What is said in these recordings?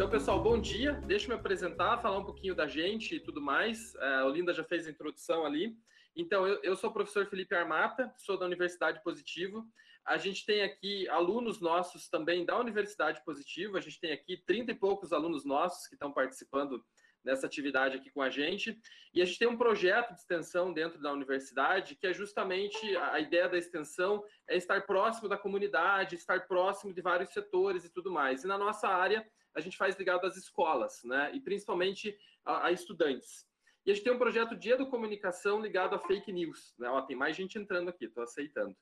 Então, pessoal, bom dia. Deixa eu me apresentar, falar um pouquinho da gente e tudo mais. É, a Olinda já fez a introdução ali. Então, eu, eu, sou o professor Felipe Armata, sou da Universidade Positivo. A gente tem aqui alunos nossos também da Universidade Positivo. A gente tem aqui 30 e poucos alunos nossos que estão participando nessa atividade aqui com a gente. E a gente tem um projeto de extensão dentro da universidade, que é justamente a ideia da extensão é estar próximo da comunidade, estar próximo de vários setores e tudo mais. E na nossa área, a gente faz ligado às escolas, né? E principalmente a, a estudantes. E a gente tem um projeto de educomunicação ligado a fake news. Né? Ó, tem mais gente entrando aqui, estou aceitando.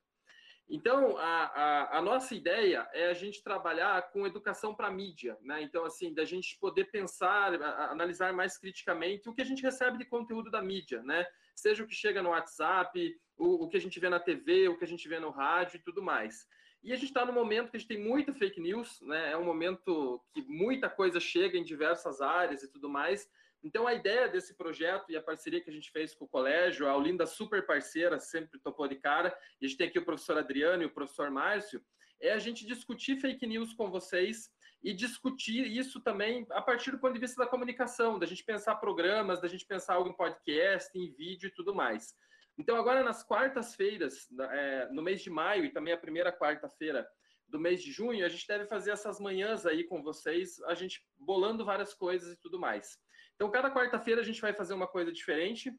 Então, a, a, a, nossa ideia é a gente trabalhar com educação para mídia, né? Então, assim, da gente poder pensar, a, analisar mais criticamente o que a gente recebe de conteúdo da mídia, né? Seja o que chega no WhatsApp, o, o que a gente vê na TV, o que a gente vê no rádio e tudo mais. E a gente está no momento que a gente tem muita fake news, né? É um momento que muita coisa chega em diversas áreas e tudo mais. Então, a ideia desse projeto e a parceria que a gente fez com o colégio, a Olinda super parceira, sempre topou de cara, e a gente tem aqui o professor Adriano e o professor Márcio, é a gente discutir fake news com vocês e discutir isso também a partir do ponto de vista da comunicação, da gente pensar programas, da gente pensar algo em podcast, em vídeo e tudo mais. Então, agora nas quartas-feiras, é, no mês de maio e também a primeira quarta-feira do mês de junho, a gente deve fazer essas manhãs aí com vocês, a gente bolando várias coisas e tudo mais. Então, cada quarta-feira a gente vai fazer uma coisa diferente.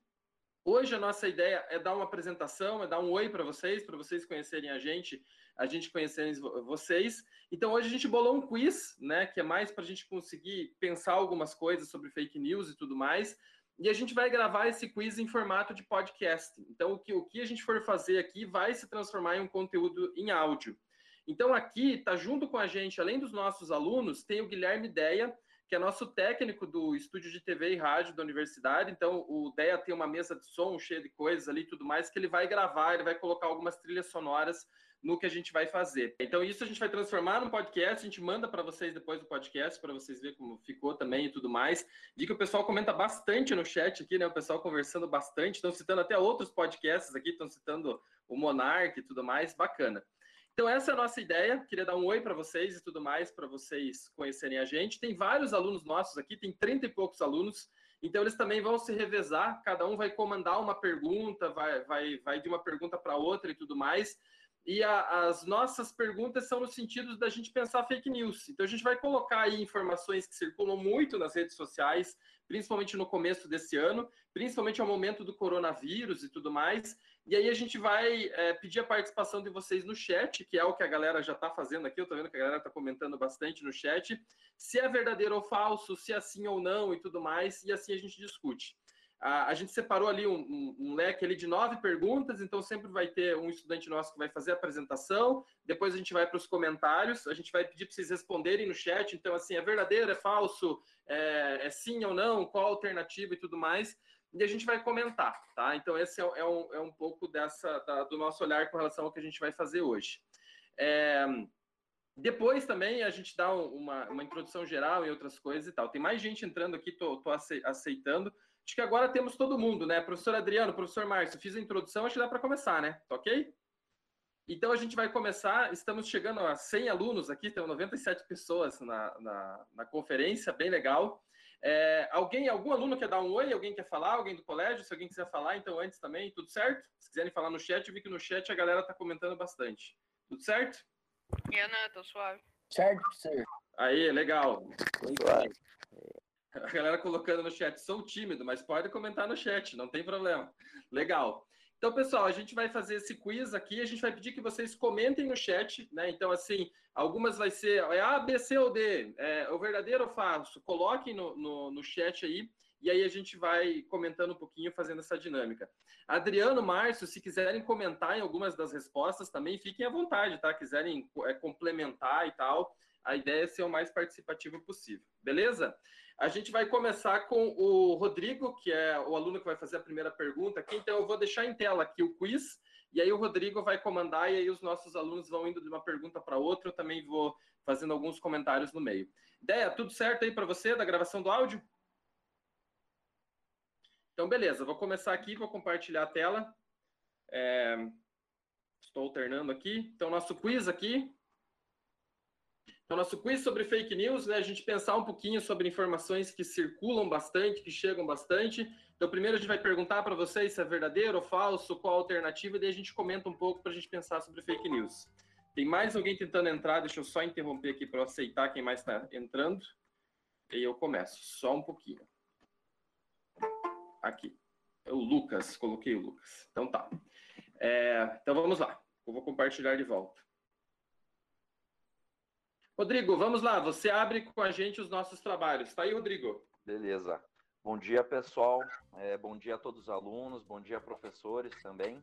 Hoje a nossa ideia é dar uma apresentação, é dar um oi para vocês, para vocês conhecerem a gente, a gente conhecerem vocês. Então hoje a gente bolou um quiz, né, que é mais para a gente conseguir pensar algumas coisas sobre fake news e tudo mais. E a gente vai gravar esse quiz em formato de podcast. Então o que, o que a gente for fazer aqui vai se transformar em um conteúdo em áudio. Então aqui está junto com a gente, além dos nossos alunos, tem o Guilherme Deia, que é nosso técnico do estúdio de TV e rádio da universidade. Então, o DEA tem uma mesa de som cheia de coisas ali e tudo mais, que ele vai gravar, ele vai colocar algumas trilhas sonoras no que a gente vai fazer. Então, isso a gente vai transformar num podcast, a gente manda para vocês depois do podcast, para vocês verem como ficou também e tudo mais. Vi que o pessoal comenta bastante no chat aqui, né? O pessoal conversando bastante, estão citando até outros podcasts aqui, estão citando o Monark e tudo mais, bacana. Então, essa é a nossa ideia. Queria dar um oi para vocês e tudo mais, para vocês conhecerem a gente. Tem vários alunos nossos aqui, tem 30 e poucos alunos. Então, eles também vão se revezar. Cada um vai comandar uma pergunta, vai, vai, vai de uma pergunta para outra e tudo mais. E a, as nossas perguntas são no sentido da gente pensar fake news. Então, a gente vai colocar aí informações que circulam muito nas redes sociais, principalmente no começo desse ano, principalmente ao momento do coronavírus e tudo mais. E aí a gente vai é, pedir a participação de vocês no chat, que é o que a galera já está fazendo aqui. Eu estou vendo que a galera está comentando bastante no chat. Se é verdadeiro ou falso, se é sim ou não e tudo mais. E assim a gente discute. A, a gente separou ali um, um, um, leque ali de nove perguntas, então sempre vai ter um estudante nosso que vai fazer a apresentação. Depois a gente vai para os comentários. A gente vai pedir para vocês responderem no chat. Então, assim, é verdadeiro, é falso, é, é sim ou não, qual a alternativa e tudo mais e a gente vai comentar, tá? Então, esse é, é, um, é um pouco dessa da, do nosso olhar com relação ao que a gente vai fazer hoje. É, depois também a gente dá uma, uma introdução geral e outras coisas e tal. Tem mais gente entrando aqui, tô, tô aceitando. Acho que agora temos todo mundo, né? Professor Adriano, professor Márcio, fiz a introdução, acho que dá para começar, né? Tá ok? Então a gente vai começar, estamos chegando a 100 alunos aqui, tem 97 pessoas na, na, na conferência, bem legal. É, alguém, algum aluno quer dar um oi? Alguém quer falar? Alguém do colégio? Se alguém quiser falar, então antes também, tudo certo? Se quiserem falar no chat, eu vi que no chat a galera tá comentando bastante. Tudo certo? Eu não, tô suave. Certo, senhor. Aí, legal. Suave. A galera colocando no chat, sou tímido, mas pode comentar no chat, não tem problema. Legal. Então, pessoal, a gente vai fazer esse quiz aqui, a gente vai pedir que vocês comentem no chat, né? Então, assim, algumas vai ser é A, B, C ou D, é o verdadeiro ou falso. Coloquem no, no, no chat aí, e aí a gente vai comentando um pouquinho, fazendo essa dinâmica. Adriano, Márcio, se quiserem comentar em algumas das respostas também, fiquem à vontade, tá? Quiserem é, complementar e tal, a ideia é ser o mais participativo possível, beleza? A gente vai começar com o Rodrigo, que é o aluno que vai fazer a primeira pergunta aqui. Então, eu vou deixar em tela aqui o quiz, e aí o Rodrigo vai comandar, e aí os nossos alunos vão indo de uma pergunta para outra. Eu também vou fazendo alguns comentários no meio. Ideia, tudo certo aí para você da gravação do áudio? Então, beleza, vou começar aqui, vou compartilhar a tela. É... Estou alternando aqui. Então, nosso quiz aqui. Então, nosso quiz sobre fake news, né, a gente pensar um pouquinho sobre informações que circulam bastante, que chegam bastante. Então, primeiro a gente vai perguntar para vocês se é verdadeiro ou falso, qual a alternativa, e daí a gente comenta um pouco para a gente pensar sobre fake news. Tem mais alguém tentando entrar, deixa eu só interromper aqui para aceitar quem mais está entrando. E eu começo, só um pouquinho. Aqui. É o Lucas, coloquei o Lucas. Então tá. É, então vamos lá. Eu vou compartilhar de volta. Rodrigo, vamos lá. Você abre com a gente os nossos trabalhos. Tá aí, Rodrigo? Beleza. Bom dia, pessoal. É, bom dia a todos os alunos. Bom dia, professores também.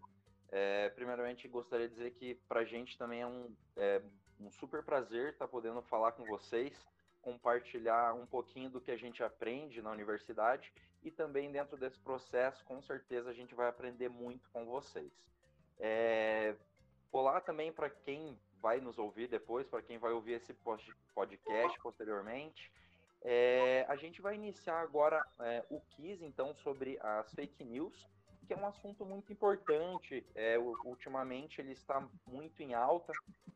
É, primeiramente, gostaria de dizer que para a gente também é um, é um super prazer estar tá podendo falar com vocês, compartilhar um pouquinho do que a gente aprende na universidade e também dentro desse processo, com certeza, a gente vai aprender muito com vocês. É, olá também para quem vai nos ouvir depois, para quem vai ouvir esse podcast posteriormente. É, a gente vai iniciar agora é, o quiz, então, sobre as fake news, que é um assunto muito importante. É, ultimamente ele está muito em alta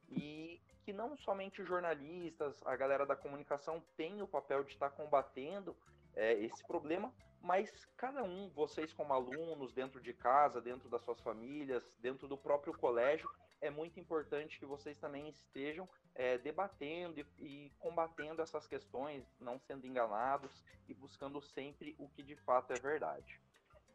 e que não somente jornalistas, a galera da comunicação tem o papel de estar combatendo é, esse problema, mas cada um, vocês como alunos, dentro de casa, dentro das suas famílias, dentro do próprio colégio, é muito importante que vocês também estejam é, debatendo e, e, combatendo essas questões, não sendo enganados e buscando sempre o que de fato é verdade.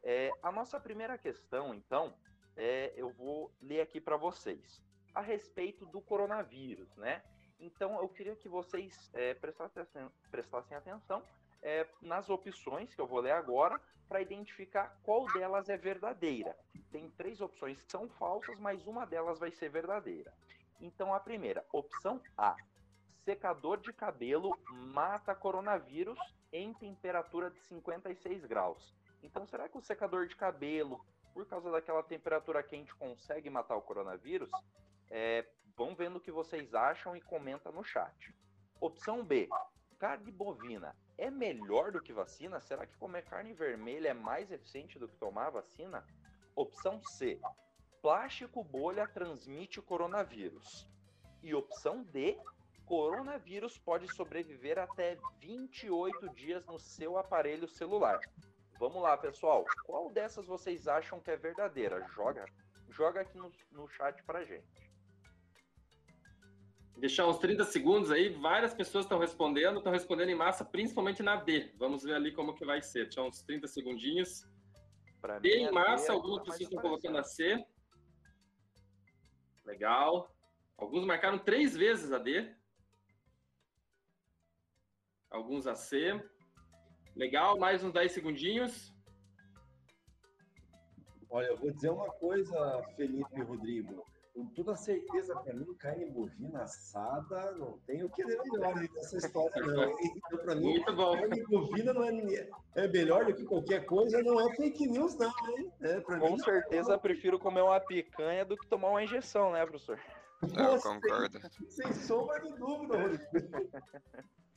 É, a nossa primeira questão, então, é, eu vou ler aqui para vocês a respeito do coronavírus, né? Então, eu queria que vocês é, prestassem, prestassem atenção é, nas opções que eu vou ler agora para identificar qual delas é verdadeira. Tem três opções que são falsas, mas uma delas vai ser verdadeira. Então, a primeira, opção A: secador de cabelo mata coronavírus em temperatura de 56 graus. Então, será que o secador de cabelo, por causa daquela temperatura quente, consegue matar o coronavírus? É, vão vendo o que vocês acham e comenta no chat. Opção B: carne bovina é melhor do que vacina? Será que comer carne vermelha é mais eficiente do que tomar vacina? Opção C: plástico bolha transmite coronavírus. E opção D: coronavírus pode sobreviver até 28 dias no seu aparelho celular. Vamos lá, pessoal. Qual dessas vocês acham que é verdadeira? Joga, joga aqui no, no chat pra gente. Deixar uns 30 segundos aí, várias pessoas estão respondendo, estão respondendo em massa, principalmente na D. Vamos ver ali como que vai ser. Deixar uns 30 segundinhos. Pra D em massa, D, algumas pessoas estão colocando a C. Legal. Alguns marcaram três vezes a D. Alguns a C. Legal, mais uns 10 segundinhos. Olha, eu vou dizer uma coisa, Felipe e Rodrigo com toda certeza, para mim, carne bovina assada não tem o que é melhor nessa história, não. Então, para mim, carne bovina não é, é melhor do que qualquer coisa, não é fake news, não, hein? É, com mim, certeza, não. prefiro comer uma picanha do que tomar uma injeção, né, professor? Eu concordo. Sem, sem sombra de dúvida, Rodrigo.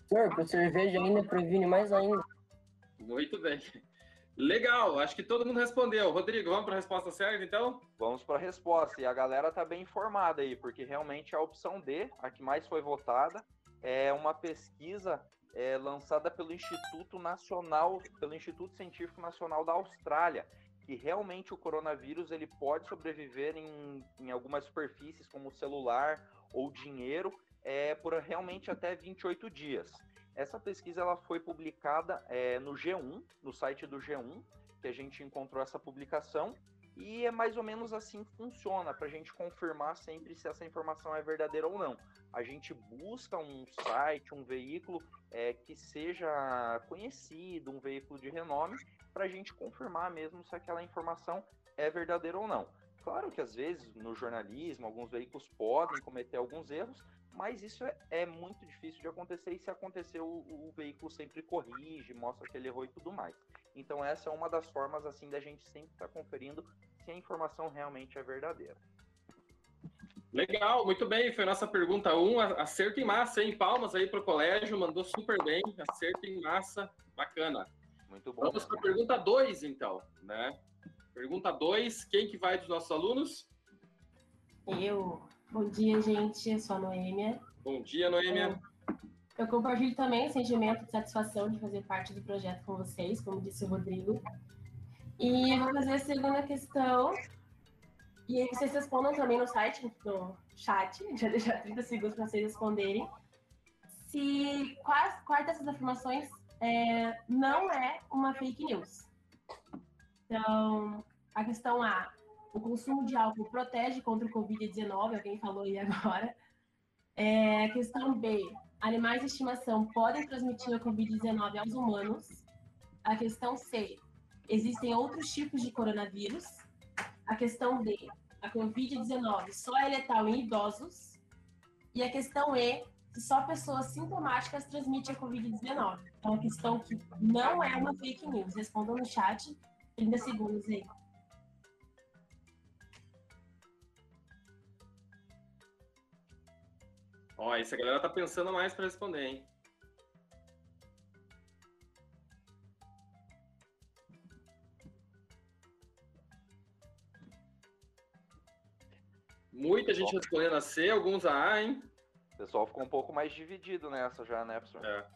Senhor, com cerveja ainda previne mais ainda. Muito bem. Legal, acho que todo mundo respondeu. Rodrigo, vamos para a resposta certa, então? Vamos para a resposta. E a galera tá bem informada aí, porque realmente a opção D, a que mais foi votada, é uma pesquisa é, lançada pelo Instituto Nacional, pelo Instituto Científico Nacional da Austrália, que realmente o coronavírus ele pode sobreviver em, em algumas superfícies, como celular ou dinheiro, é, por realmente até 28 dias. Essa pesquisa ela foi publicada é, no G1, no site do G1, que a gente encontrou essa publicação, e é mais ou menos assim que funciona, para a gente confirmar sempre se essa informação é verdadeira ou não. A gente busca um site, um veículo é, que seja conhecido, um veículo de renome, para a gente confirmar mesmo se aquela informação é verdadeira ou não. Claro que às vezes no jornalismo alguns veículos podem cometer alguns erros, mas isso é, é, muito difícil de acontecer e se acontecer o, o, veículo sempre corrige, mostra que ele errou e tudo mais. Então essa é uma das formas assim da gente sempre estar tá conferindo se a informação realmente é verdadeira. Legal, muito bem. Foi a nossa pergunta 1. Um, acerto em massa, hein? Palmas aí para o colégio, mandou super bem. Acerto em massa, bacana. Muito bom. Vamos para a pergunta 2, então, né? Pergunta 2, quem que vai dos nossos alunos? Eu. Bom dia, gente. Eu sou a Noêmia. Bom dia, Noêmia. Eu compartilho também o sentimento de satisfação de fazer parte do projeto com vocês, como disse o Rodrigo. E eu vou fazer a segunda questão. E aí vocês respondam também no site, no chat. Já deixar 30 segundos para vocês responderem. Se quais, quais dessas afirmações é, não é uma fake news. Então, a questão A, o consumo de álcool protege contra o Covid-19, alguém falou aí agora. É, questão B, animais de estimação podem transmitir a Covid-19 aos humanos. A questão C, existem outros tipos de coronavírus. A questão D, a Covid-19 só é letal em idosos. E a questão E, só pessoas sintomáticas transmitem a Covid-19. Então, a questão que não é uma fake news. Respondam no chat, 30 segundos aí. Ó, essa galera tá pensando mais para responder, hein? Muita gente respondendo a C, alguns a A, hein? O pessoal ficou um pouco mais dividido nessa já, né, professor? É.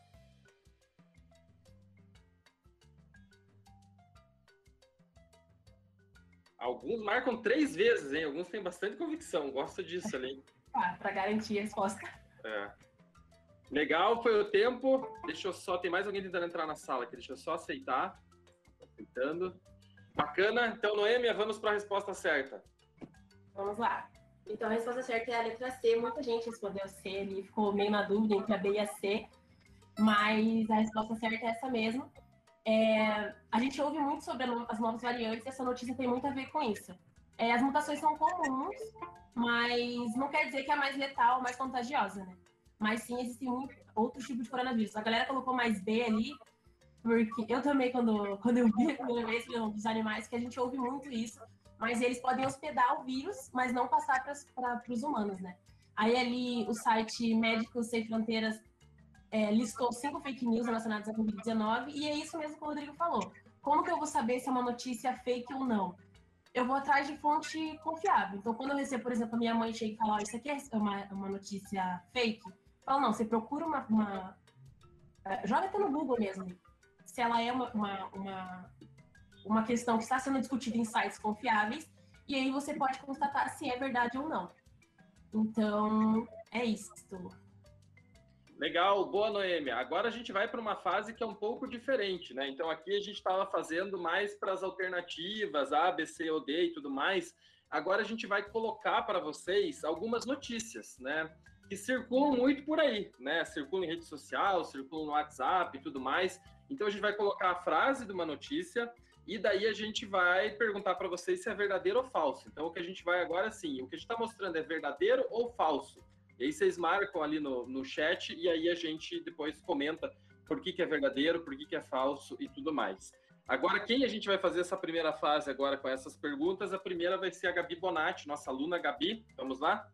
Alguns marcam três vezes, hein? Alguns têm bastante convicção. Gosto disso ali. Para garantir a resposta. É. Legal, foi o tempo. Deixa eu só. Tem mais alguém tentando entrar na sala aqui. Deixa eu só aceitar. Aceitando. Bacana. Então, Noêmia, vamos para a resposta certa. Vamos lá. Então, a resposta certa é a letra C. Muita gente respondeu C ali, ficou meio na dúvida entre a B e a C. Mas a resposta certa é essa mesmo. É, a gente ouve muito sobre as novas variantes e essa notícia tem muito a ver com isso. É, as mutações são comuns, mas não quer dizer que é mais letal, mais contagiosa, né? Mas sim, existem outros tipos de coronavírus. A galera colocou mais B ali, porque eu também, quando, quando eu vi a primeira vez dos animais, que a gente ouve muito isso, mas eles podem hospedar o vírus, mas não passar para os humanos, né? Aí ali o site Médicos Sem Fronteiras é, listou cinco fake news relacionadas à Covid-19, e é isso mesmo que o Rodrigo falou. Como que eu vou saber se é uma notícia fake ou não? Eu vou atrás de fonte confiável. Então, quando eu recebo, por exemplo, a minha mãe chega e fala, oh, isso aqui é uma, uma notícia fake, eu falo, não, você procura uma, uma... Uh, joga até no Google mesmo, se ela é uma, uma, uma, uma questão que está sendo discutida em sites confiáveis, e aí você pode constatar se é verdade ou não. Então, é isso. Legal, boa Noêmia. Agora a gente vai para uma fase que é um pouco diferente, né? Então aqui a gente estava fazendo mais para as alternativas, A, B, C ou D e tudo mais. Agora a gente vai colocar para vocês algumas notícias, né? Que circulam muito por aí, né? Circulam em rede social, circulam no WhatsApp e tudo mais. Então a gente vai colocar a frase de uma notícia e daí a gente vai perguntar para vocês se é verdadeiro ou falso. Então o que a gente vai agora sim, o que a gente está mostrando é verdadeiro ou falso? E aí vocês marcam ali no, no chat e aí a gente depois comenta por que, que é verdadeiro, por que, que é falso e tudo mais. Agora, quem a gente vai fazer essa primeira fase agora com essas perguntas? A primeira vai ser a Gabi Bonatti, nossa aluna Gabi. Vamos lá?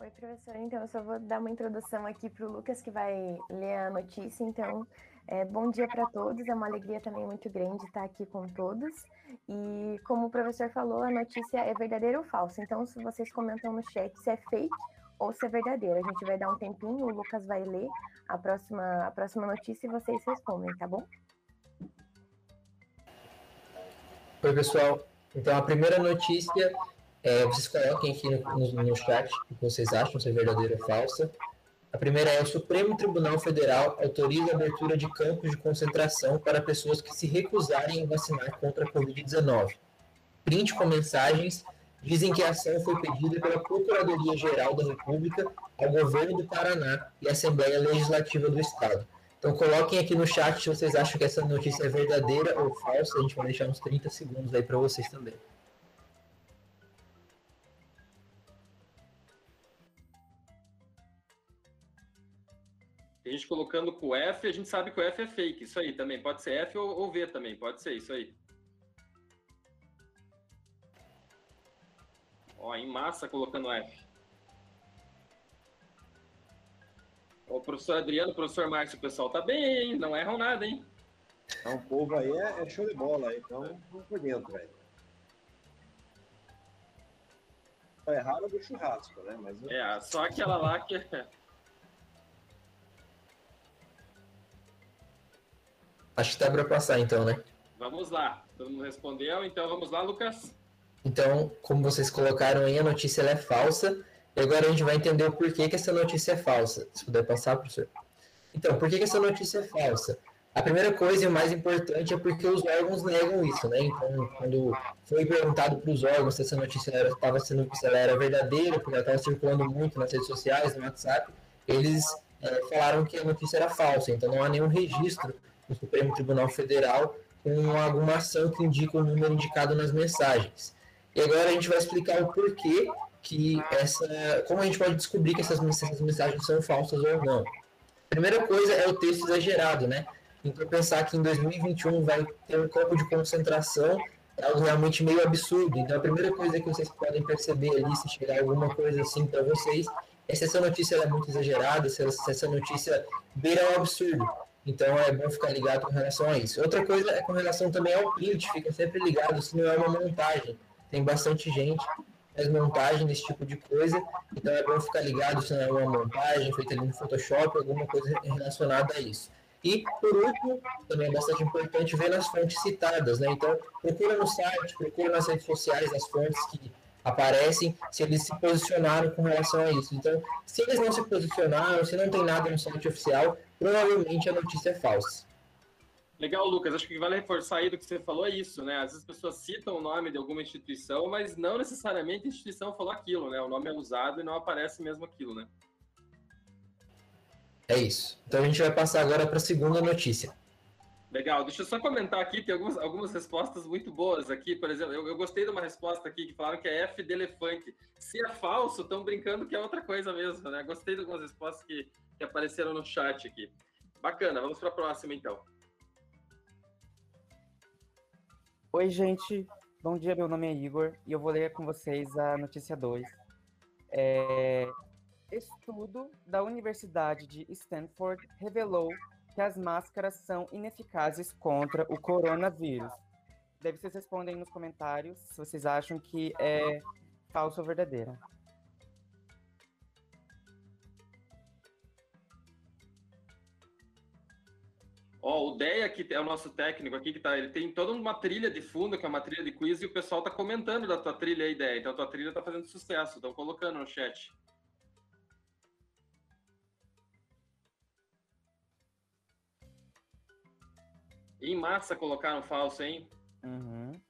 Oi, professor. Então, eu só vou dar uma introdução aqui para o Lucas, que vai ler a notícia. Então, é, bom dia para todos. É uma alegria também muito grande estar aqui com todos. E como o professor falou, a notícia é verdadeira ou falsa. Então, se vocês comentam no chat se é fake ou se é verdadeira, a gente vai dar um tempinho, o Lucas vai ler a próxima, a próxima notícia e vocês respondem, tá bom? Oi, pessoal. Então, a primeira notícia, é, vocês coloquem aqui no, no, no chat o que vocês acham, se é verdadeira ou falsa. A primeira é: o Supremo Tribunal Federal autoriza a abertura de campos de concentração para pessoas que se recusarem a vacinar contra a Covid-19. Print com mensagens dizem que a ação foi pedida pela Procuradoria-Geral da República ao governo do Paraná e à Assembleia Legislativa do Estado. Então coloquem aqui no chat se vocês acham que essa notícia é verdadeira ou falsa. A gente vai deixar uns 30 segundos aí para vocês também. A gente colocando com o F, a gente sabe que o F é fake. Isso aí também. Pode ser F ou, ou V também. Pode ser isso aí. Ó, em massa colocando F. O professor Adriano, o professor Márcio, o pessoal tá bem, hein? Não erram nada, hein? Então, o povo aí é, é show de bola, então vamos por dentro, velho. é rara do churrasco, né? Mas... É, só aquela lá que. Acho que dá para passar então, né? Vamos lá. Todo mundo respondeu, então vamos lá, Lucas. Então, como vocês colocaram aí, a notícia é falsa. E agora a gente vai entender o porquê que essa notícia é falsa. Se puder passar, professor. Então, por que, que essa notícia é falsa? A primeira coisa e o mais importante é porque os órgãos negam isso, né? Então, quando foi perguntado para os órgãos se essa notícia estava sendo, se ela era verdadeira, porque ela estava circulando muito nas redes sociais, no WhatsApp, eles é, falaram que a notícia era falsa. Então, não há nenhum registro no Supremo Tribunal Federal com alguma ação que indica o número indicado nas mensagens. E agora a gente vai explicar o porquê que essa, como a gente pode descobrir que essas mensagens são falsas ou não. Primeira coisa é o texto exagerado, né? Então, pensar que em 2021 vai ter um campo de concentração é algo realmente meio absurdo. Então, a primeira coisa que vocês podem perceber ali, se chegar alguma coisa assim para vocês, é se essa notícia é muito exagerada, se essa notícia beira o absurdo. Então, é bom ficar ligado com relação a isso. Outra coisa é com relação também ao print, fica sempre ligado se não é uma montagem. Tem bastante gente faz montagem desse tipo de coisa, então é bom ficar ligado se não é uma montagem feita ali no Photoshop, alguma coisa relacionada a isso. E, por último, também é bastante importante ver nas fontes citadas, né? Então, procura no site, procura nas redes sociais as fontes que aparecem, se eles se posicionaram com relação a isso. Então, se eles não se posicionaram, se não tem nada no site oficial, provavelmente a notícia é falsa. Legal, Lucas. Acho que vale reforçar aí do que você falou é isso, né? Às vezes as pessoas citam o nome de alguma instituição, mas não necessariamente a instituição falou aquilo, né? O nome é usado e não aparece mesmo aquilo, né? É isso. Então a gente vai passar agora para a segunda notícia. Legal, deixa eu só comentar aqui, tem algumas, algumas respostas muito boas aqui, por exemplo, eu, eu gostei de uma resposta aqui que falaram que é F de elefante. Se é falso, estão brincando que é outra coisa mesmo, né? Gostei de algumas respostas que, que apareceram no chat aqui. Bacana, vamos para a próxima então. Oi, gente. Bom dia, meu nome é Igor e eu vou ler com vocês a notícia 2. É, Estudo da Universidade de Stanford revelou que as máscaras são ineficazes contra o coronavírus. Deve vocês respondem nos comentários se vocês acham que é falso ou verdadeira. Ó, oh, o Deia, que é o nosso técnico aqui, que tá, ele tem toda uma trilha de fundo, que é uma trilha de quiz, e o pessoal tá comentando da tua trilha aí, Deia. Então tua trilha tá fazendo sucesso, estão colocando no chat. Em massa colocaram falso, hein? Uhum.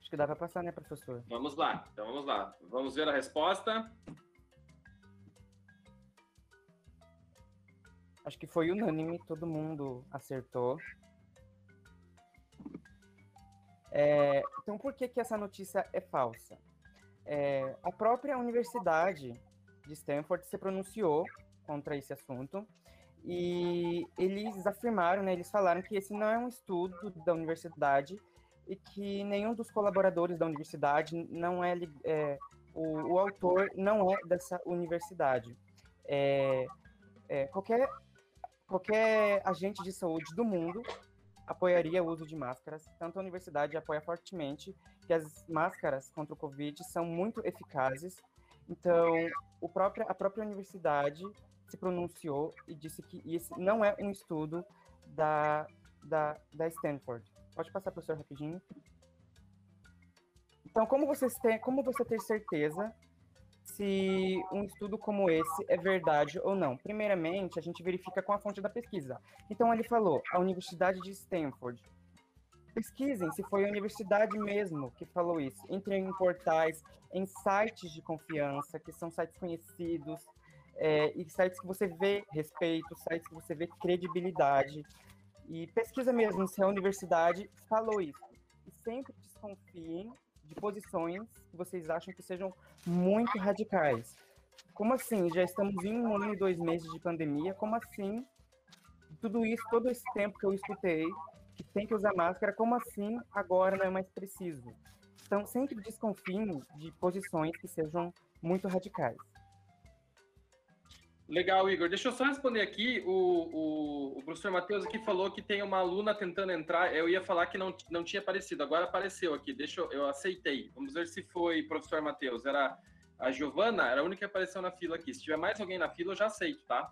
Acho que dá para passar, né, professor? Vamos lá, então vamos lá. Vamos ver a resposta. Acho que foi unânime, todo mundo acertou. É, então, por que, que essa notícia é falsa? É, a própria universidade de Stanford se pronunciou contra esse assunto. E eles afirmaram, né, eles falaram que esse não é um estudo da universidade e que nenhum dos colaboradores da universidade não é, é o, o, autor não é dessa universidade. É, é, qualquer, qualquer agente de saúde do mundo apoiaria o uso de máscaras. Tanto a universidade apoia fortemente que as máscaras contra o Covid são muito eficazes. Então, o próprio, a própria universidade se pronunciou e disse que esse não é um estudo da, da, da Stanford. Pode passar, professor, rapidinho. Então, como, vocês têm, como você ter certeza se um estudo como esse é verdade ou não? Primeiramente, a gente verifica com a fonte da pesquisa. Então, ele falou, a Universidade de Stanford. Pesquisem se foi a universidade mesmo que falou isso. Entrem em portais, em sites de confiança, que são sites conhecidos, é, e sites que você vê respeito, sites que você vê credibilidade. E pesquisa mesmo se a universidade falou isso. E sempre desconfiem de posições que vocês acham que sejam muito radicais. Como assim? Já estamos em um ano e dois meses de pandemia, como assim? Tudo isso, todo esse tempo que eu escutei, que tem que usar máscara, como assim agora não é mais preciso? Então, sempre desconfiem de posições que sejam muito radicais. Legal, Igor. Deixa eu só responder aqui. O, o, o professor Matheus aqui falou que tem uma aluna tentando entrar. Eu ia falar que não, não tinha aparecido, agora apareceu aqui. Deixa eu, eu aceitei. Vamos ver se foi professor Matheus. Era a Giovana, era a única que apareceu na fila aqui. Se tiver mais alguém na fila, eu já aceito, tá?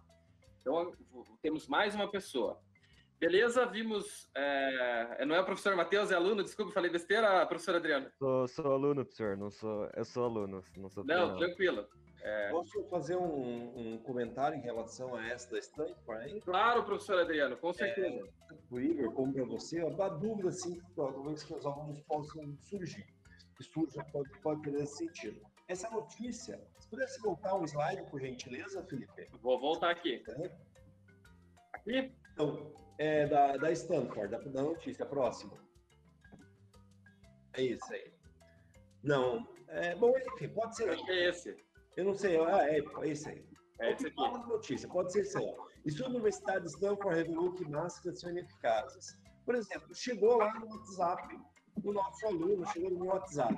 Então, temos mais uma pessoa. Beleza, vimos. É... Não é o professor Matheus, é aluno? Desculpa, falei besteira, professor Adriano? Sou, sou aluno, professor, não sou. Eu sou aluno, não sou. Não, tranquilo. É... Posso fazer um, um, comentário em relação a essa da Stanford? Claro, professor Adriano, com certeza. É, o Igor, como para você, uma dúvida assim, talvez que os alunos possam surgir. Que surja, pode, pode ter esse sentido. Essa notícia, se pudesse voltar um slide, por gentileza, Felipe? Vou voltar aqui. É. Aqui? Então, é da, da Stanford, da, da notícia, próxima. É isso aí. Não, é, bom, enfim, pode ser. Acho que é esse. Eu não sei, ah, é, é esse aí. É aqui. notícia, pode ser isso aí. Isso a Universidade de Stanford revelou que máscaras são ineficazes. Por exemplo, chegou lá no WhatsApp, o nosso aluno chegou no meu WhatsApp.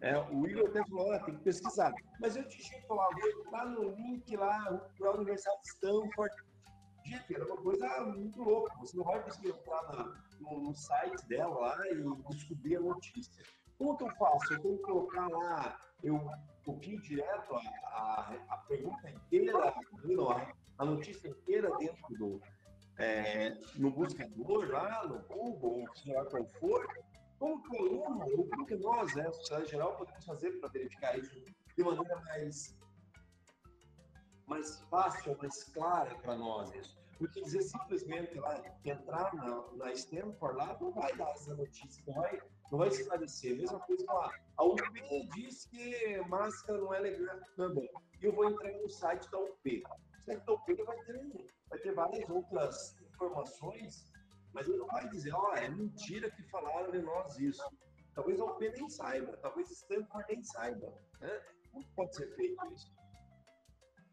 É, o Igor até falou, ah, tem que pesquisar. Mas eu digito lá, tá no link lá para a Universidade de Stanford, Gente, era uma coisa muito louca. Você não vai conseguir entrar no, no, site dela lá e descobrir a notícia. Como que eu faço? Eu tenho que colocar lá, eu copio direto a, a, a pergunta inteira, a, notícia inteira dentro do. É, no buscador lá, no Google, ou seja qual for. Como que o que nós, né, a sociedade geral, podemos fazer para verificar isso de maneira mais mais fácil, mais clara para nós isso. Porque dizer simplesmente lá, entrar na, na Stanford lá não vai dar essa notícia, não vai, não vai esclarecer. Mesma coisa lá, a UP diz que máscara não é legal, não é bom. E eu vou entrar no site da UP. O site da UP vai ter, vai ter várias outras informações, mas ele não vai dizer, ó, oh, é mentira que falaram de nós isso. Talvez a UP nem saiba, talvez Stanford nem saiba. Né? Como pode ser feito isso?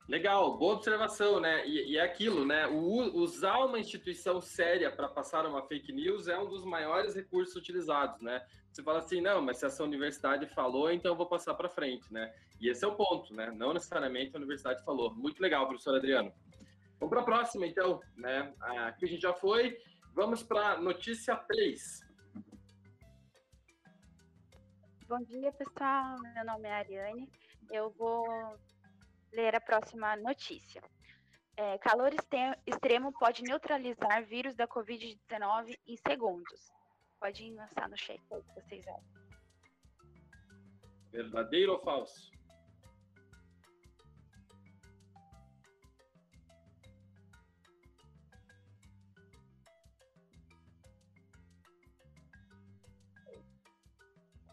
Legal, boa observação, né? E, e é aquilo, né? O, usar uma instituição séria para passar uma fake news é um dos maiores recursos utilizados, né? Você fala assim, não, mas se essa universidade falou, então eu vou passar para frente, né? E esse é o ponto, né? Não necessariamente a universidade falou. Muito legal, professor Adriano. Vamos para a próxima, então, né? Aqui a gente já foi. Vamos para notícia 3. Bom dia, pessoal. Meu nome é Ariane. Eu vou ler a próxima notícia. É, calor extremo pode neutralizar vírus da Covid-19 em segundos. Pode lançar no chat aí, se vocês acham. Verdadeiro ou falso?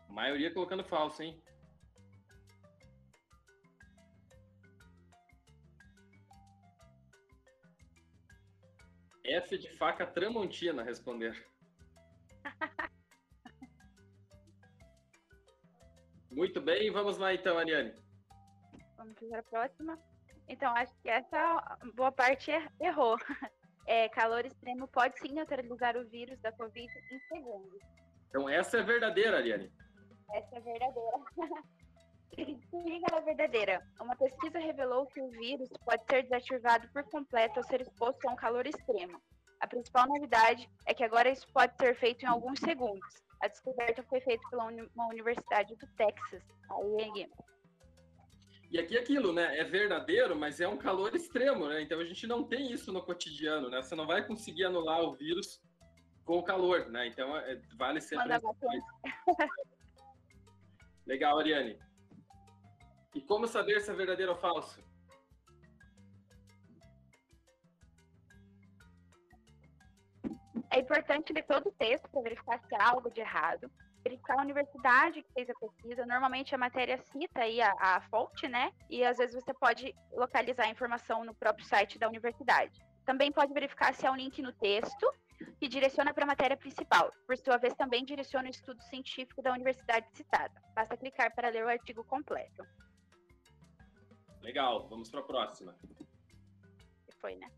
A maioria colocando falso, hein? F de faca Tramontina responder. Muito bem, vamos lá então, Ariane. Vamos para a próxima. Então, acho que essa boa parte er-, errou. É, calor extremo pode sim neutralizar o vírus da Covid em segundos. Então, essa é verdadeira, Ariane. Essa é verdadeira. Liga na verdadeira. Uma pesquisa revelou que o vírus pode ser desativado por completo ao ser exposto a um calor extremo. A principal novidade é que agora isso pode ser feito em alguns segundos. A descoberta foi feita pela uma universidade do Texas, a. E aqui é aquilo, né? É verdadeiro, mas é um calor extremo, né? Então a gente não tem isso no cotidiano, né? Você não vai conseguir anular o vírus com o calor, né? Então é, vale sempre. Legal, Ariane. E como saber se é verdadeiro ou falso? Importante ler todo o texto para verificar se há algo de errado. Verificar a universidade que fez a pesquisa. Normalmente a matéria cita aí a, a fonte, né? E às vezes você pode localizar a informação no próprio site da universidade. Também pode verificar se há um link no texto que direciona para a matéria principal. Por sua vez, também direciona o estudo científico da universidade citada. Basta clicar para ler o artigo completo. Legal, vamos para a próxima. Foi, né?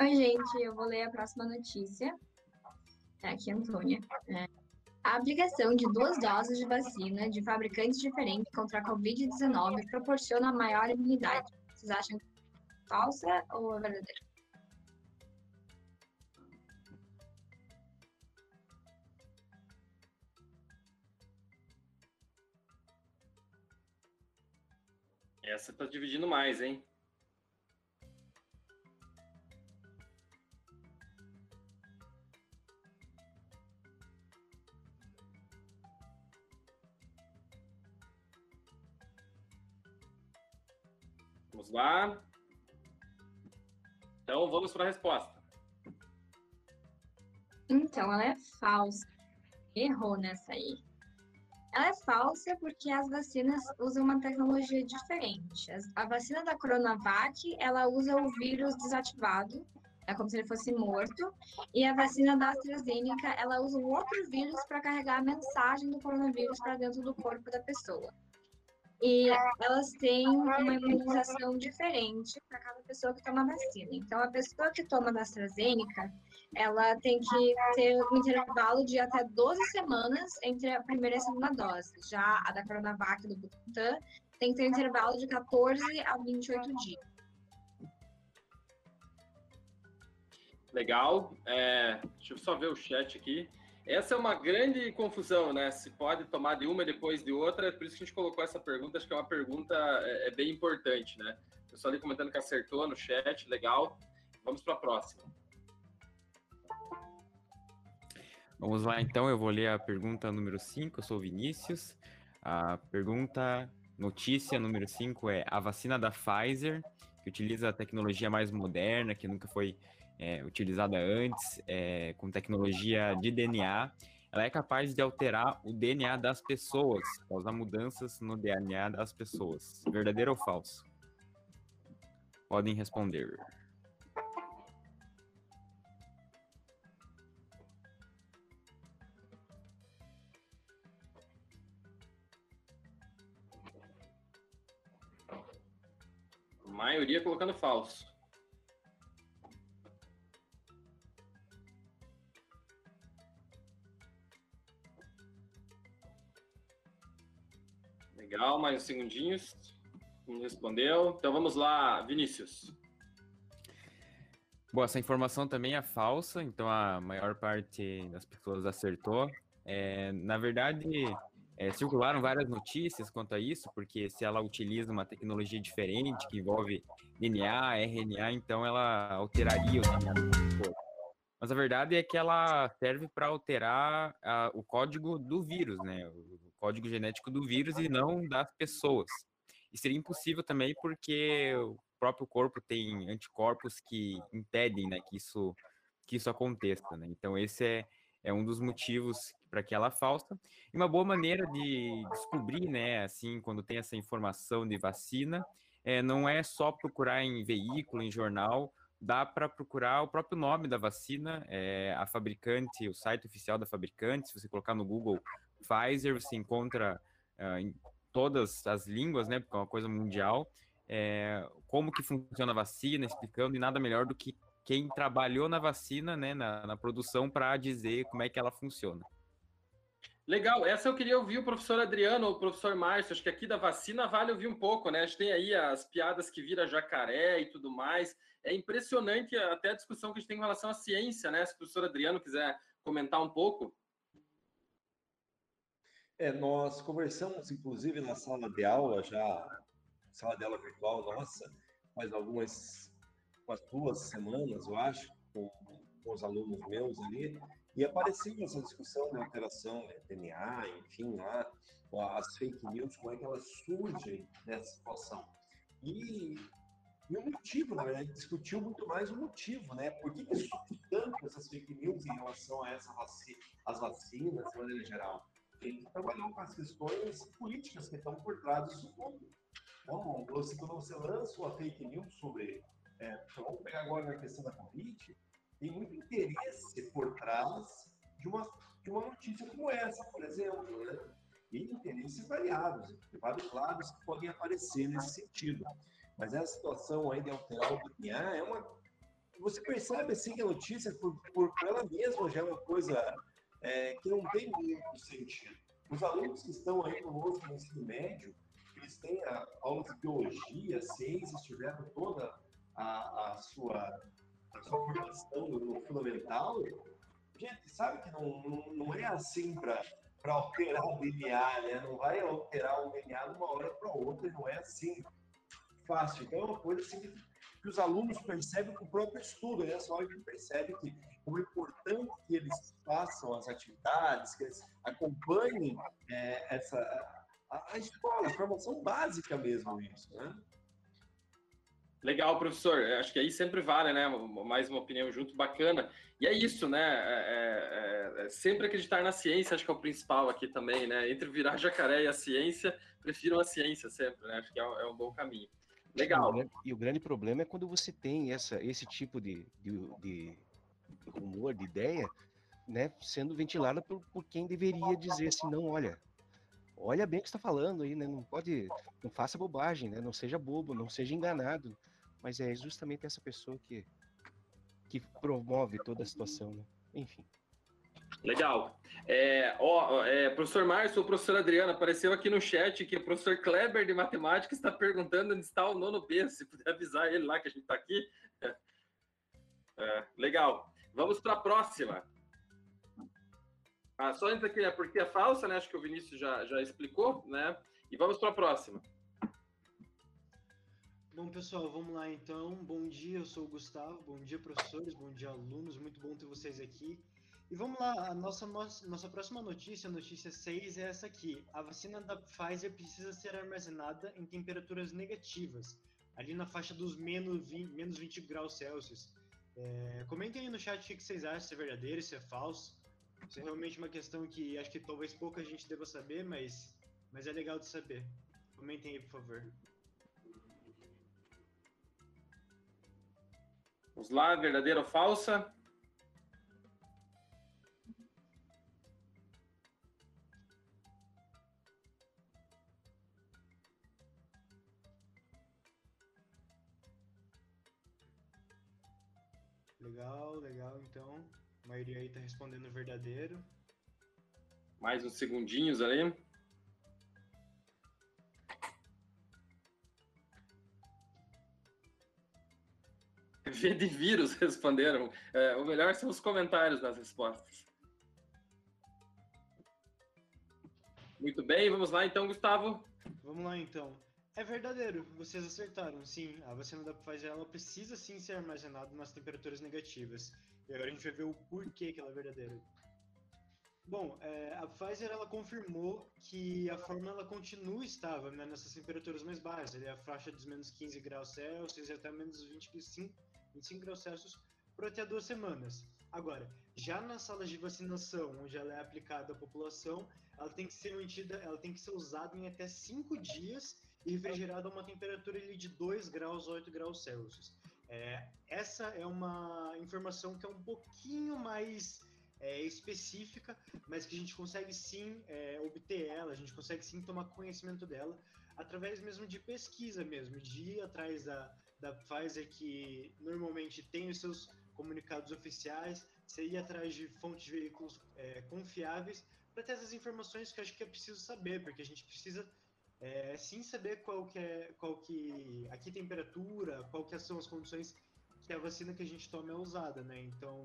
Oi, gente, eu vou ler a próxima notícia. É aqui, Antônia. É, A aplicação de duas doses de vacina de fabricantes diferentes contra a Covid-19 proporciona maior imunidade. Vocês acham falsa ou verdadeira? Essa tá dividindo mais, hein? Lá. Então, vamos para a resposta. Então, ela é falsa. Errou nessa aí. Ela é falsa porque as vacinas usam uma tecnologia diferente. A vacina da Coronavac, ela usa o vírus desativado, é como se ele fosse morto, e a vacina da AstraZeneca, ela usa um outro vírus para carregar a mensagem do coronavírus para dentro do corpo da pessoa. E elas têm uma imunização diferente para cada pessoa que toma vacina. Então, a pessoa que toma da AstraZeneca, ela tem que ter um intervalo de até 12 semanas entre a primeira e a segunda dose. Já a da Coronavac do Butantan tem que ter um intervalo de 14 a 28 dias. Legal. É, deixa eu só ver o chat aqui. Essa é uma grande confusão, né? Se pode tomar de uma depois de outra, é por isso que a gente colocou essa pergunta, acho que é uma pergunta é, é bem importante, né? O pessoal ali comentando que acertou no chat, legal. Vamos para a próxima. Vamos lá, então, eu vou ler a pergunta número 5, eu sou o Vinícius. A pergunta, notícia número 5 é a vacina da Pfizer, que utiliza a tecnologia mais moderna, que nunca foi é, utilizada antes, é, com tecnologia de DNA, ela é capaz de alterar o DNA das pessoas, causar mudanças no DNA das pessoas. Verdadeiro ou falso? Podem responder. A maioria colocando falso. Legal, mais uns segundinhos. Não respondeu. Então vamos lá, Vinícius. Bom, essa informação também é falsa, então a maior parte das pessoas acertou. É, na verdade, é, circularam várias notícias quanto a isso, porque se ela utiliza uma tecnologia diferente que envolve DNA, RNA, então ela alteraria o DNA do corpo. Mas a verdade é que ela serve para alterar a, o código do vírus, né? O código genético do vírus e não das pessoas. E seria impossível também porque o próprio corpo tem anticorpos que impedem né, que, isso, que isso aconteça. Né? Então, esse é, é um dos motivos para que ela falsa. E uma boa maneira de descobrir, né, assim, quando tem essa informação de vacina, é, não é só procurar em veículo, em jornal, dá para procurar o próprio nome da vacina, é, a fabricante, o site oficial da fabricante, se você colocar no Google Pfizer, você encontra uh, em todas as línguas, né, porque é uma coisa mundial, é, como que funciona a vacina, explicando, e nada melhor do que quem trabalhou na vacina, né, na, na produção, para dizer como é que ela funciona. Legal, essa eu queria ouvir o professor Adriano ou o professor Márcio, acho que aqui da vacina vale ouvir um pouco, né? A gente tem aí as piadas que vira jacaré e tudo mais. É impressionante até a discussão que a gente tem com relação à ciência, né? Se o professor Adriano quiser comentar um pouco. É, nós conversamos, inclusive, na sala de aula, já, sala de aula virtual nossa, faz algumas, umas duas semanas, eu acho, com, com os alunos meus ali, e apareceu essa discussão de alteração de DNA, enfim, lá, as fake news, como é que elas surgem nessa situação. E, e o motivo, na verdade, discutiu muito mais o motivo, né? Por que, que tanto essas fake news em relação a essa as vacinas, de maneira geral? Tem que trabalhar com as questões políticas que estão por trás disso tudo. Então, você, quando você lança uma fake news sobre. É, então, vamos pegar agora na questão da Covid, tem muito interesse por trás de uma, de uma notícia como essa, por exemplo. Né? E interesses variados, vários lados que podem aparecer nesse sentido. Mas essa situação aí de alterar o DNA é uma. Você percebe assim que a notícia, por, por ela mesma, já é uma coisa é, que não tem muito sentido. Os alunos que estão aí conosco no ensino médio, eles têm a, aulas de biologia, ciências, tiveram toda a, a, sua, a sua formação no, fundamental, gente, sabe que não, não, é assim para para alterar o DNA, né? Não vai alterar o DNA de uma hora para outra, não é assim fácil. Então é uma coisa assim que os alunos percebem com o próprio estudo, né? Só que percebe que é importante que eles façam as atividades, que eles acompanhem é, essa a, a, escola, a formação básica mesmo isso, né? Legal, professor. Acho que aí sempre vale, né? Mais uma opinião junto, bacana. E é isso, né? É, é, é sempre acreditar na ciência, acho que é o principal aqui também, né? Entre virar jacaré e a ciência, prefiro a ciência sempre, né? Acho que é, é um bom caminho. Legal. E o grande problema é quando você tem essa, esse tipo de, de, de rumor, de ideia, né, sendo ventilada por, por quem deveria dizer assim, não, olha, olha bem o que está falando aí, né? Não pode, não faça bobagem, né? Não seja bobo, não seja enganado. Mas é justamente essa pessoa que que promove toda a situação, né? Enfim. Legal. É, ó, é, professor Márcio professor Adriana, apareceu aqui no chat que o professor Kleber de matemática está perguntando onde está o nono B, se puder avisar ele lá que a gente está aqui. É, legal. Vamos para a próxima. Ah, só entra aqui, é porque é falsa, né? Acho que o Vinícius já, já explicou, né? E vamos para a próxima. Bom, pessoal, vamos lá então. Bom dia, eu sou o Gustavo. Bom dia, professores. Bom dia, alunos. Muito bom ter vocês aqui. E vamos lá, a nossa, nossa próxima notícia, notícia 6, é essa aqui. A vacina da Pfizer precisa ser armazenada em temperaturas negativas, ali na faixa dos menos 20, menos 20 graus Celsius. É, comentem aí no chat o que vocês acham, se é verdadeiro, se é falso. Isso é realmente uma questão que acho que talvez pouca gente deva saber, mas, mas é legal de saber. Comentem aí, por favor. Vamos lá, verdadeira ou falsa? Legal, legal, então. A maioria aí tá respondendo verdadeiro. Mais uns segundinhos ali. V de vírus responderam. É, o melhor são os comentários das respostas. Muito bem, vamos lá então, Gustavo. Vamos lá então. É verdadeiro, vocês acertaram. Sim, a vacina da Pfizer ela precisa sim ser armazenada nas temperaturas negativas. E agora a gente vai ver o porquê que ela é verdadeira. Bom, é, a Pfizer ela confirmou que a fórmula ela continua estável né, nessas temperaturas mais baixas, ali a faixa dos menos 15 graus Celsius e até menos 25, 25 graus Celsius por até duas semanas. Agora, já nas salas de vacinação, onde ela é aplicada à população, ela tem que ser mantida, ela tem que ser usada em até 5 dias e refrigerada a uma temperatura de 2 graus a 8 graus Celsius. É, essa é uma informação que é um pouquinho mais é, específica, mas que a gente consegue sim é, obter ela, a gente consegue sim tomar conhecimento dela através mesmo de pesquisa mesmo, de ir atrás da, da Pfizer que normalmente tem os seus comunicados oficiais, você ir atrás de fontes de veículos é, confiáveis para ter essas informações que acho que é preciso saber, porque a gente precisa é, sim saber qual que é, qual que, a que temperatura, qual que são as condições que a vacina que a gente toma é usada, né? Então,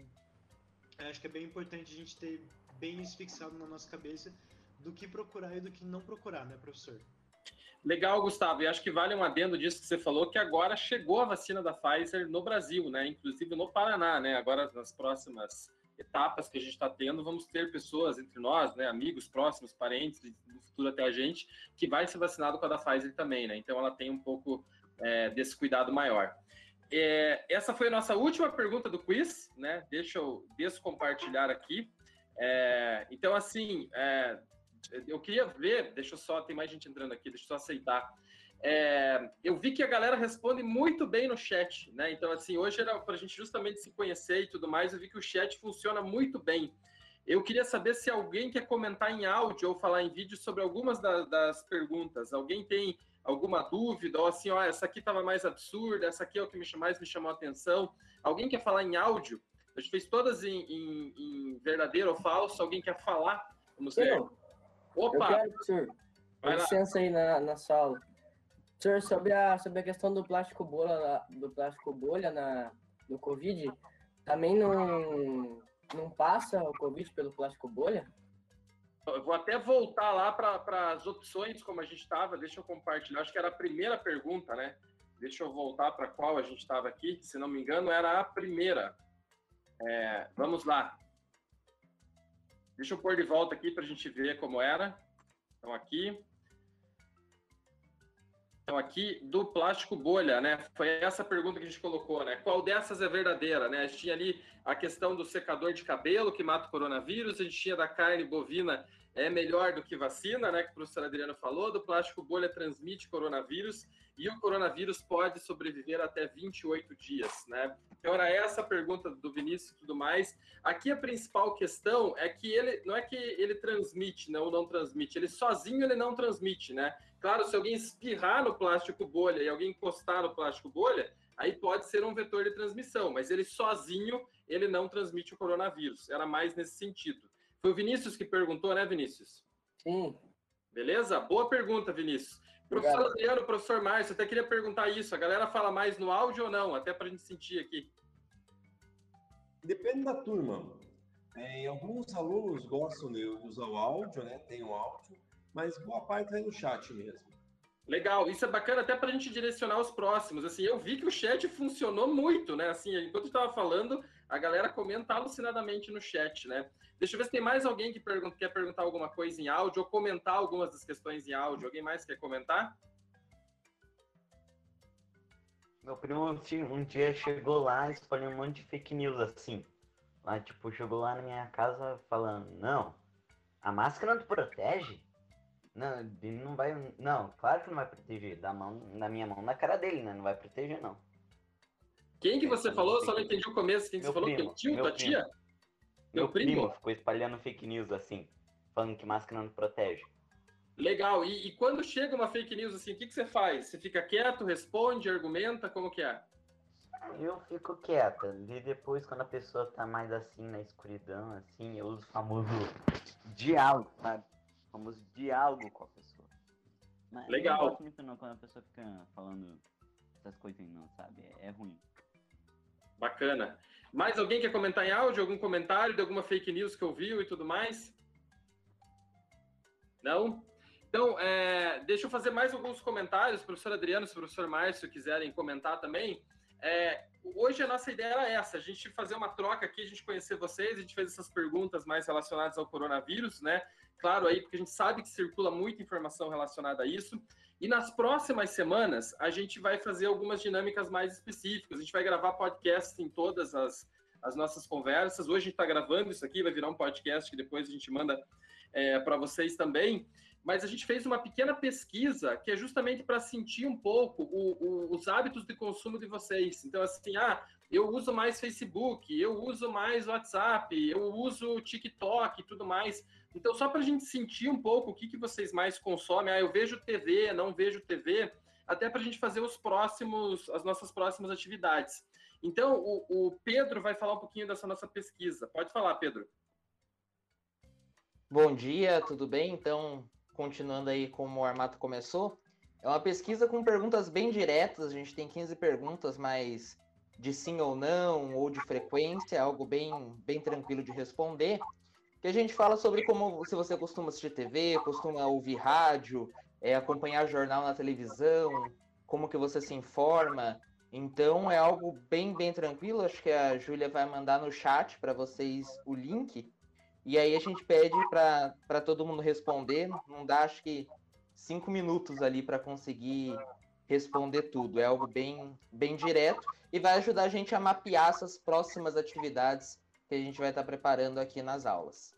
acho que é bem importante a gente ter bem isso fixado na nossa cabeça do que procurar e do que não procurar, né, professor? Legal, Gustavo. E acho que vale um adendo disso que você falou, que agora chegou a vacina da Pfizer no Brasil, né? Inclusive no Paraná, né? Agora, nas próximas etapas que a gente está tendo, vamos ter pessoas entre nós, né, amigos próximos, parentes, no futuro até a gente, que vai ser vacinado com a da Pfizer também, né? Então ela tem um pouco é, desse cuidado maior. É, essa foi a nossa última pergunta do quiz, né? Deixa eu descompartilhar aqui. É, então, assim, é, eu queria ver, deixa eu só, tem mais gente entrando aqui, deixa eu só aceitar. É, eu vi que a galera responde muito bem no chat, né? Então, assim, hoje era para a gente justamente se conhecer e tudo mais. Eu vi que o chat funciona muito bem. Eu queria saber se alguém quer comentar em áudio ou falar em vídeo sobre algumas da, das perguntas. Alguém tem alguma dúvida? Ou assim, ó, essa aqui estava mais absurda, essa aqui é o que me, mais me chamou a atenção. Alguém quer falar em áudio? A gente fez todas em, em, em verdadeiro ou falso. Alguém quer falar? Vamos ver. Eu, Opa! eu quero, senhor. Dá licença aí na, na sala. Senhor, sobre a, sobre a questão do plástico bolha, do plástico bolha na, no Covid, também não, não passa o Covid pelo plástico bolha? Eu vou até voltar lá para as opções como a gente estava. Deixa eu compartilhar. Acho que era a primeira pergunta, né? Deixa eu voltar para qual a gente estava aqui. Se não me engano, era a primeira. É, vamos lá. Deixa eu pôr de volta aqui para a gente ver como era. Então, aqui. Então, aqui do plástico bolha, né? Foi essa pergunta que a gente colocou, né? Qual dessas é verdadeira, né? A gente tinha ali a questão do secador de cabelo que mata o coronavírus, a gente tinha da carne bovina é melhor do que vacina, né? Que o professor Adriano falou, do plástico bolha transmite coronavírus e o coronavírus pode sobreviver até 28 dias, né? Então era essa a pergunta do Vinícius e tudo mais. Aqui a principal questão é que ele não é que ele transmite, não, não transmite, ele sozinho ele não transmite, né? Claro, se alguém espirrar no plástico bolha e alguém encostar no plástico bolha, aí pode ser um vetor de transmissão, mas ele sozinho, ele não transmite o coronavírus. Era mais nesse sentido. Foi o Vinícius que perguntou, né, Vinícius? Sim. Beleza? Boa pergunta, Vinícius. Professor Obrigado. Adriano, professor Márcio, até queria perguntar isso. A galera fala mais no áudio ou não? Até para a gente sentir aqui. Depende da turma. É, alguns alunos gostam de usar o áudio, né? Tem o áudio mas boa parte é no chat mesmo. Legal, isso é bacana até para a gente direcionar os próximos. Assim, eu vi que o chat funcionou muito, né? Assim, enquanto estava falando, a galera comenta alucinadamente no chat, né? Deixa eu ver se tem mais alguém que pergunta, quer perguntar alguma coisa em áudio ou comentar algumas das questões em áudio. Alguém mais quer comentar? Meu primo um dia chegou lá e espalhou um monte de fake news assim. Lá, tipo, chegou lá na minha casa falando, não, a máscara não te protege? Não, ele não vai. Não, claro que não vai proteger. Da mão, na minha mão, na cara dele, né? Não vai proteger, não. Quem que você falou? Só não entendi o começo. Quem que você falou? Primo, Teu tio, tua primo. tia? Meu, Meu primo? primo ficou espalhando fake news assim, falando que máscara não protege. Legal. E, e quando chega uma fake news assim, o que, que você faz? Você fica quieto, responde, argumenta? Como que é? Eu fico quieta. E depois, quando a pessoa tá mais assim na escuridão, assim, eu uso o famoso diálogo, sabe? O famoso diálogo com a pessoa. Mas Legal. Eu não gosto muito não quando a pessoa fica falando essas coisas não, sabe? É, é ruim. Bacana. Mais alguém quer comentar em áudio? Algum comentário de alguma fake news que ouviu e tudo mais? Não? Então, é, deixa eu fazer mais alguns comentários. Professor Adriano, se o professor Márcio quiserem comentar também. É, hoje a nossa ideia era essa, a gente fazer uma troca aqui, a gente conhecer vocês, a gente fez essas perguntas mais relacionadas ao coronavírus, né? Claro aí, porque a gente sabe que circula muita informação relacionada a isso. E nas próximas semanas, a gente vai fazer algumas dinâmicas mais específicas. A gente vai gravar podcasts em todas as, as nossas conversas. Hoje a gente está gravando isso aqui, vai virar um podcast que depois a gente manda é, para vocês também. Mas a gente fez uma pequena pesquisa que é justamente para sentir um pouco o, o, os hábitos de consumo de vocês. Então, assim, ah, eu uso mais Facebook, eu uso mais WhatsApp, eu uso TikTok e tudo mais. Então, só para a gente sentir um pouco o que, que vocês mais consomem, ah, eu vejo TV, não vejo TV, até para a gente fazer os próximos, as nossas próximas atividades. Então, o, o Pedro vai falar um pouquinho dessa nossa pesquisa. Pode falar, Pedro. Bom dia, tudo bem? Então, continuando aí como o Armato começou, é uma pesquisa com perguntas bem diretas, a gente tem 15 perguntas, mas de sim ou não, ou de frequência, algo bem, bem tranquilo de responder, que a gente fala sobre como se você costuma assistir TV, costuma ouvir rádio, é, acompanhar jornal na televisão, como que você se informa. Então é algo bem, bem tranquilo, acho que a Júlia vai mandar no chat para vocês o link, e aí a gente pede para todo mundo responder, não dá acho que cinco minutos ali para conseguir responder tudo. É algo bem, bem direto e vai ajudar a gente a mapear essas próximas atividades que a gente vai estar preparando aqui nas aulas.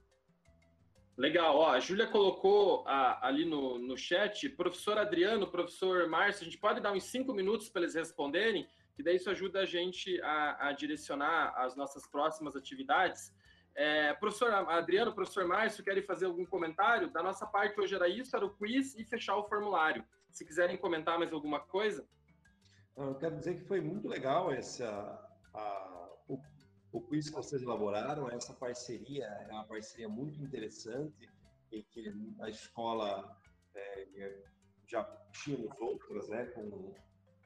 Legal, ó, a Júlia colocou a, ali no, no chat, professor Adriano, professor Márcio, a gente pode dar uns cinco minutos para eles responderem, que daí isso ajuda a gente a, a direcionar as nossas próximas atividades. É, professor Adriano, professor Márcio, querem fazer algum comentário? Da nossa parte hoje era isso, era o quiz e fechar o formulário. Se quiserem comentar mais alguma coisa. Eu quero dizer que foi muito legal essa, a, o, o quiz que vocês elaboraram, essa parceria é uma parceria muito interessante e que a escola é, já tínhamos outras, né, com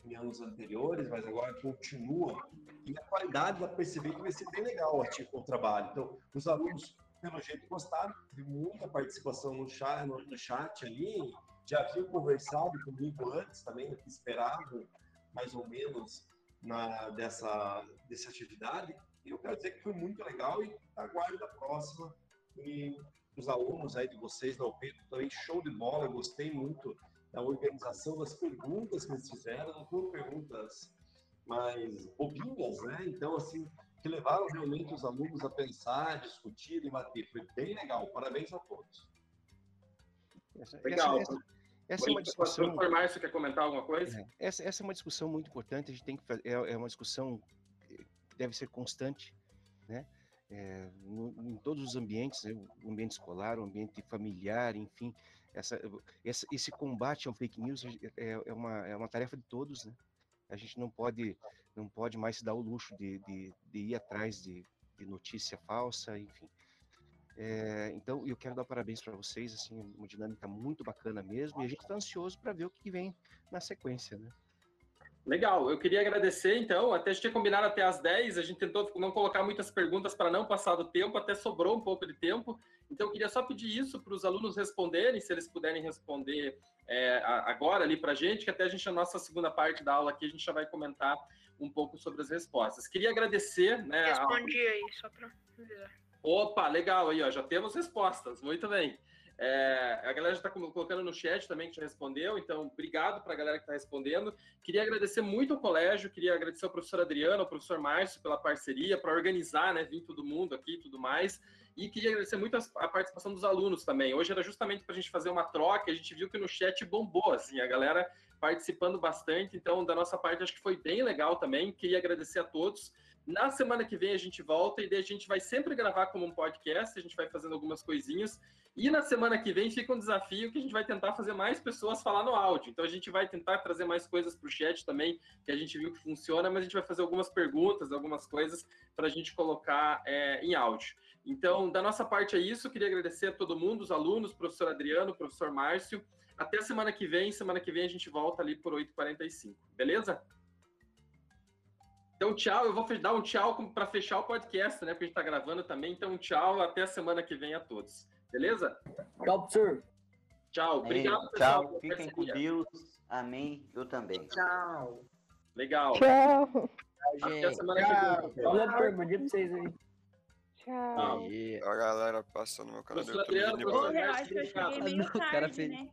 em anos anteriores, mas agora continua. E a qualidade para perceber que vai ser bem legal tipo, o trabalho. Então, os alunos, pelo jeito, gostaram, teve muita participação no chat, no, no chat ali, já haviam conversado comigo antes também, que esperavam mais ou menos na, dessa, dessa atividade. E eu quero dizer que foi muito legal e aguardo a próxima. E os alunos aí de vocês da UP também show de bola, gostei muito da organização das perguntas que eles fizeram, não foram perguntas mais bobinhas, né? Então, assim, que levaram realmente os alunos a pensar, discutir, debater. Foi bem legal. Parabéns a todos. Legal. Essa, essa, essa é uma discussão. Você quer comentar alguma coisa? É, essa, essa é uma discussão muito importante. A gente tem que fazer, é, é uma discussão deve ser constante, né? É, no, em todos os ambientes, né? o ambiente escolar, o ambiente familiar, enfim, essa, essa, esse combate ao fake news é, é, uma, é uma tarefa de todos, né? A gente não pode, não pode mais se dar o luxo de, de, de ir atrás de, de, notícia falsa, enfim. É, então, eu quero dar parabéns para vocês, assim, uma dinâmica muito bacana mesmo, e a gente está ansioso para ver o que vem na sequência, né? Legal, eu queria agradecer, então, até a gente tinha combinado até às 10, a gente tentou não colocar muitas perguntas para não passar do tempo, até sobrou um pouco de tempo, então eu queria só pedir isso para os alunos responderem, se eles puderem responder é, agora ali para a gente, que até a gente, na nossa segunda parte da aula aqui, a gente já vai comentar um pouco sobre as respostas. Queria agradecer, né? Respondi a... aí, só para Opa, legal aí, ó, já temos respostas, muito bem. É, a galera já está colocando no chat também que já respondeu, então obrigado para a galera que está respondendo. Queria agradecer muito ao colégio, queria agradecer ao professor Adriano, ao professor Márcio pela parceria, para organizar, né, vir todo mundo aqui e tudo mais. E queria agradecer muito a participação dos alunos também. Hoje era justamente para a gente fazer uma troca, a gente viu que no chat bombou, assim, a galera participando bastante, então da nossa parte acho que foi bem legal também. Queria agradecer a todos. Na semana que vem a gente volta e daí a gente vai sempre gravar como um podcast, a gente vai fazendo algumas coisinhas. E na semana que vem fica um desafio que a gente vai tentar fazer mais pessoas falar no áudio. Então a gente vai tentar trazer mais coisas para o chat também, que a gente viu que funciona, mas a gente vai fazer algumas perguntas, algumas coisas para a gente colocar é, em áudio. Então, da nossa parte é isso. Queria agradecer a todo mundo, os alunos, professor Adriano, professor Márcio. Até semana que vem. Semana que vem a gente volta ali por 8h45. Beleza? Então, tchau. Eu vou dar um tchau para fechar o podcast, né? Porque a gente está gravando também. Então, tchau. Até a semana que vem a todos. Beleza? Tchau, professor. Tchau. Obrigado, Ei, pessoal. Tchau. Fiquem com Deus. Amém. Eu também. Tchau. Legal. Tchau. Até a semana tchau. que vem. Boa pergunta pra vocês aí. Tchau. A galera passando no meu canal do YouTube. Adriano, de volta. Eu acho que eu cheguei meio tarde, né?